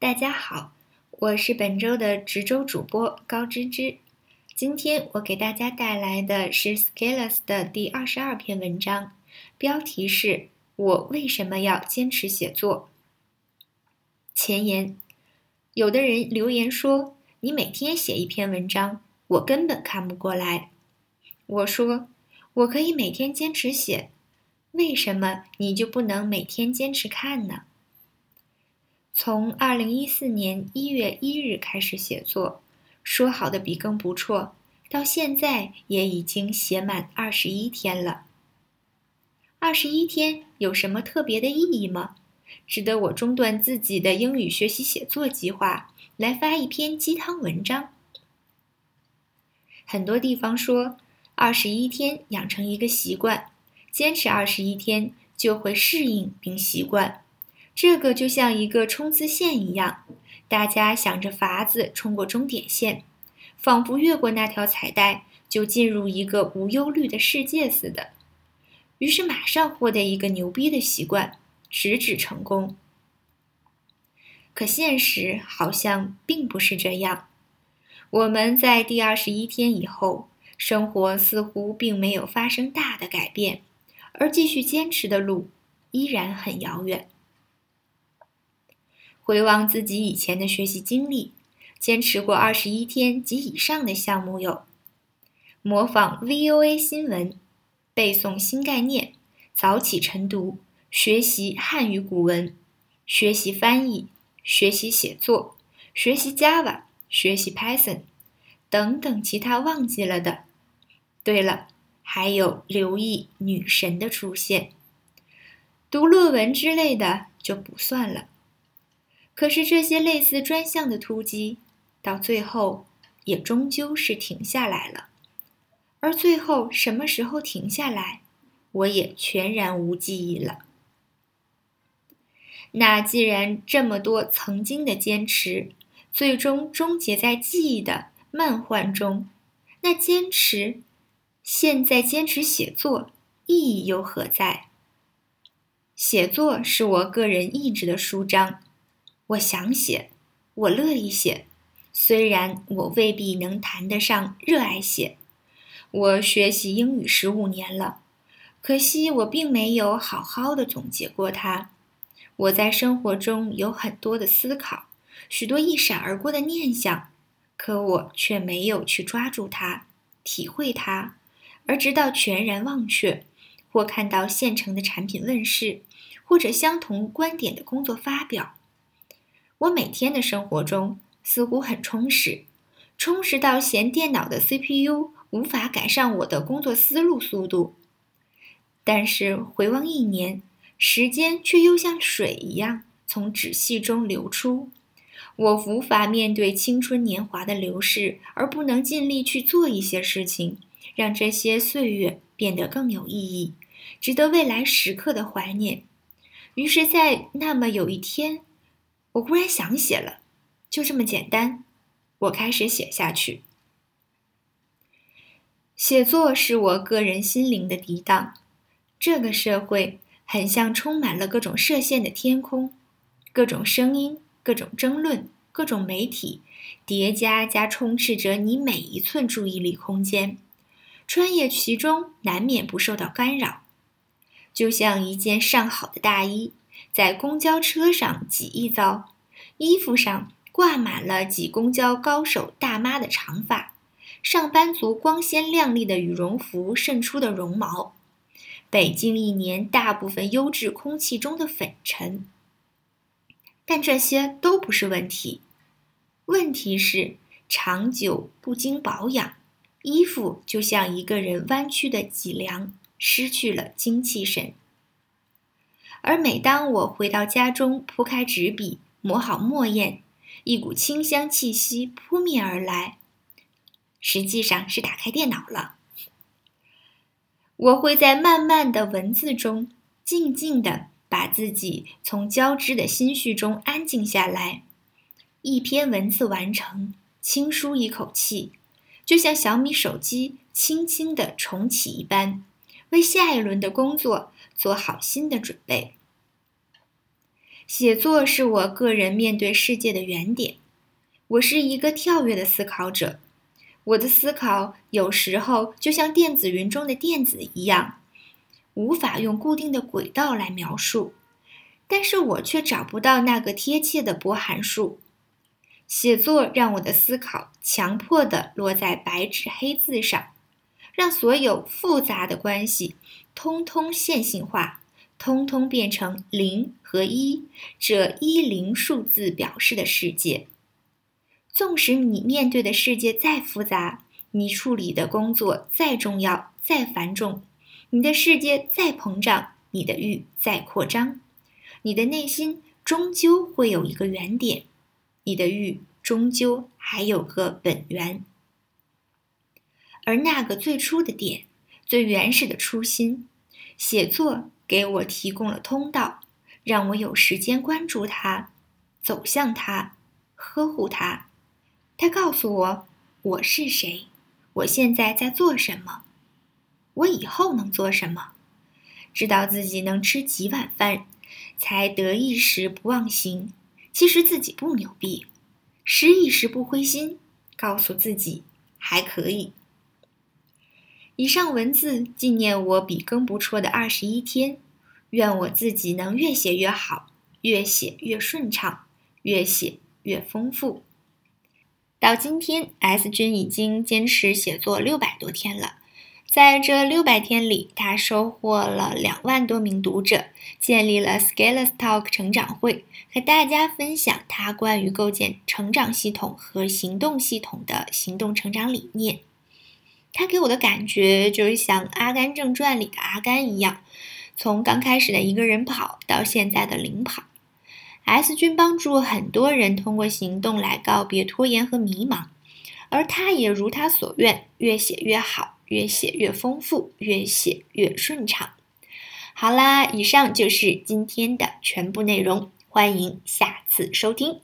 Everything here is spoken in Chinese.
大家好，我是本周的值周主播高芝芝。今天我给大家带来的是 Scalers 的第二十二篇文章，标题是“我为什么要坚持写作”。前言：有的人留言说，你每天写一篇文章，我根本看不过来。我说，我可以每天坚持写，为什么你就不能每天坚持看呢？从二零一四年一月一日开始写作，说好的笔耕不辍，到现在也已经写满二十一天了。二十一天有什么特别的意义吗？值得我中断自己的英语学习写作计划，来发一篇鸡汤文章？很多地方说，二十一天养成一个习惯，坚持二十一天就会适应并习惯。这个就像一个冲刺线一样，大家想着法子冲过终点线，仿佛越过那条彩带就进入一个无忧虑的世界似的。于是马上获得一个牛逼的习惯，直指成功。可现实好像并不是这样。我们在第二十一天以后，生活似乎并没有发生大的改变，而继续坚持的路依然很遥远。回望自己以前的学习经历，坚持过二十一天及以上的项目有：模仿 VOA 新闻、背诵新概念、早起晨读、学习汉语古文、学习翻译、学习写作、学习 Java、学习 Python 等等其他忘记了的。对了，还有留意女神的出现。读论文之类的就不算了。可是这些类似专项的突击，到最后也终究是停下来了。而最后什么时候停下来，我也全然无记忆了。那既然这么多曾经的坚持，最终终结在记忆的漫幻中，那坚持，现在坚持写作意义又何在？写作是我个人意志的舒张。我想写，我乐意写，虽然我未必能谈得上热爱写。我学习英语十五年了，可惜我并没有好好的总结过它。我在生活中有很多的思考，许多一闪而过的念想，可我却没有去抓住它，体会它，而直到全然忘却，或看到现成的产品问世，或者相同观点的工作发表。我每天的生活中似乎很充实，充实到嫌电脑的 CPU 无法赶上我的工作思路速度。但是回望一年，时间却又像水一样从纸细中流出。我无法面对青春年华的流逝，而不能尽力去做一些事情，让这些岁月变得更有意义，值得未来时刻的怀念。于是，在那么有一天。我忽然想写了，就这么简单。我开始写下去。写作是我个人心灵的涤荡。这个社会很像充满了各种射线的天空，各种声音、各种争论、各种媒体叠加加充斥着你每一寸注意力空间，穿越其中难免不受到干扰。就像一件上好的大衣。在公交车上挤一遭，衣服上挂满了挤公交高手大妈的长发，上班族光鲜亮丽的羽绒服渗出的绒毛，北京一年大部分优质空气中的粉尘。但这些都不是问题，问题是长久不经保养，衣服就像一个人弯曲的脊梁，失去了精气神。而每当我回到家中，铺开纸笔，磨好墨砚，一股清香气息扑面而来，实际上是打开电脑了。我会在慢慢的文字中，静静的把自己从交织的心绪中安静下来。一篇文字完成，轻舒一口气，就像小米手机轻轻的重启一般，为下一轮的工作。做好新的准备。写作是我个人面对世界的原点。我是一个跳跃的思考者，我的思考有时候就像电子云中的电子一样，无法用固定的轨道来描述。但是我却找不到那个贴切的波函数。写作让我的思考强迫地落在白纸黑字上，让所有复杂的关系通通线性化，通通变成零和一这一零数字表示的世界。纵使你面对的世界再复杂，你处理的工作再重要、再繁重，你的世界再膨胀，你的欲再扩张，你的内心终究会有一个原点，你的欲终究还有个本源。而那个最初的点、最原始的初心，写作给我提供了通道，让我有时间关注它，走向它，呵护它。他告诉我我是谁，我现在在做什么，我以后能做什么。知道自己能吃几碗饭，才得意时不忘形。其实自己不牛逼，失意时不灰心，告诉自己还可以。以上文字纪念我笔耕不辍的二十一天，愿我自己能越写越好，越写越顺畅，越写越丰富。到今天，S 君已经坚持写作六百多天了。在这六百天里，他收获了两万多名读者，建立了 Scaleless Talk 成长会，和大家分享他关于构建成长系统和行动系统的行动成长理念。他给我的感觉就是像《阿甘正传》里的阿甘一样，从刚开始的一个人跑到现在的领跑。S 君帮助很多人通过行动来告别拖延和迷茫，而他也如他所愿，越写越好，越写越丰富，越写越顺畅。好啦，以上就是今天的全部内容，欢迎下次收听。